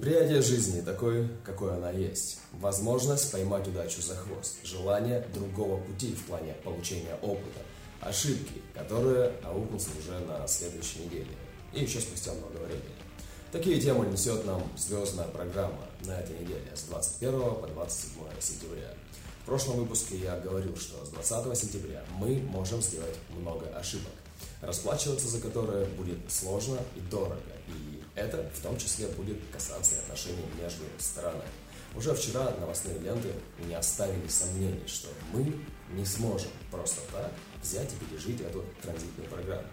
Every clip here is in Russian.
Неприятие жизни такой, какой она есть. Возможность поймать удачу за хвост. Желание другого пути в плане получения опыта. Ошибки, которые аукнутся уже на следующей неделе. И еще спустя много времени. Такие темы несет нам звездная программа на этой неделе с 21 по 27 сентября. В прошлом выпуске я говорил, что с 20 сентября мы можем сделать много ошибок, расплачиваться за которые будет сложно и дорого, и это в том числе будет касаться и отношений между сторонами. Уже вчера новостные ленты не оставили сомнений, что мы не сможем просто так взять и пережить эту транзитную программу.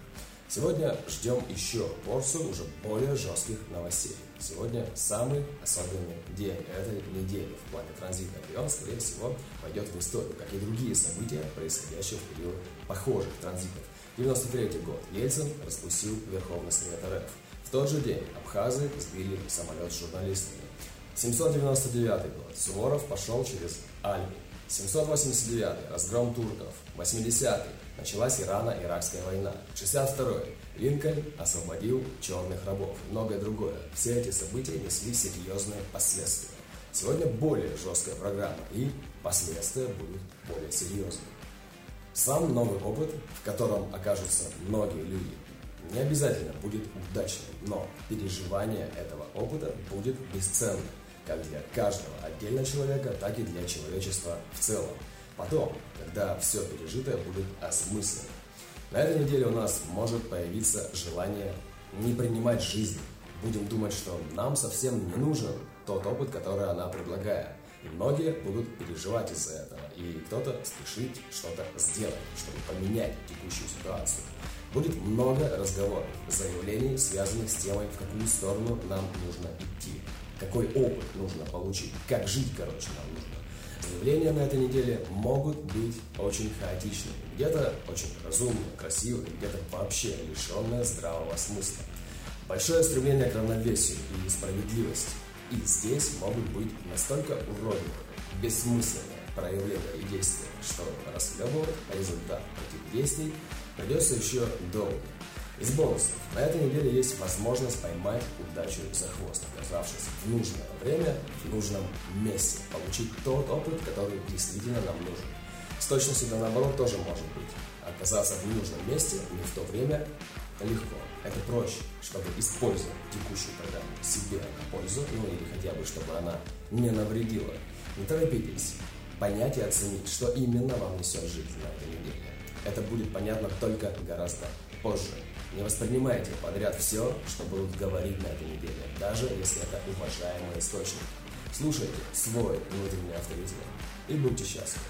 Сегодня ждем еще порцию уже более жестких новостей. Сегодня самый особенный день этой недели в плане транзита. И он, скорее всего, пойдет в историю, как и другие события, происходящие в период похожих транзитов. 93 год. Ельцин распустил Верховный Совет РФ. В тот же день абхазы сбили самолет с журналистами. 799 год. Суворов пошел через Альпы. 789 разгром турков. 80 началась Ирано-Иракская война. 62 Линкольн освободил черных рабов. Многое другое. Все эти события несли серьезные последствия. Сегодня более жесткая программа, и последствия будут более серьезными. Сам новый опыт, в котором окажутся многие люди, не обязательно будет удачным, но переживание этого опыта будет бесценным, как для каждого отдельного человека, так и для человечества в целом. Потом, когда все пережитое будет осмысленно. На этой неделе у нас может появиться желание не принимать жизнь. Будем думать, что нам совсем не нужен тот опыт, который она предлагает. И многие будут переживать из-за этого. И кто-то спешит что-то сделать, чтобы поменять текущую ситуацию. Будет много разговоров, заявлений, связанных с темой, в какую сторону нам нужно идти, какой опыт нужно получить, как жить, короче, нам нужно. Заявления на этой неделе могут быть очень хаотичными, где-то очень разумные, красивые, где-то вообще лишенные здравого смысла. Большое стремление к равновесию и справедливости. И здесь могут быть настолько уродливые, бессмысленные проявления и действия, что расхлебывать результат этих действий придется еще долго. Из бонусов. На этой неделе есть возможность поймать удачу за хвост, оказавшись в нужное время, в нужном месте, получить тот опыт, который действительно нам нужен. С точностью да наоборот тоже может быть. Оказаться в нужном месте не в то время легко. Это проще, чтобы использовать текущую программу себе на пользу, ну или хотя бы, чтобы она не навредила. Не торопитесь понять и оценить, что именно вам несет жизнь на этой неделе. Это будет понятно только гораздо позже. Не воспринимайте подряд все, что будут говорить на этой неделе, даже если это уважаемый источник. Слушайте свой внутренний авторитет и будьте счастливы.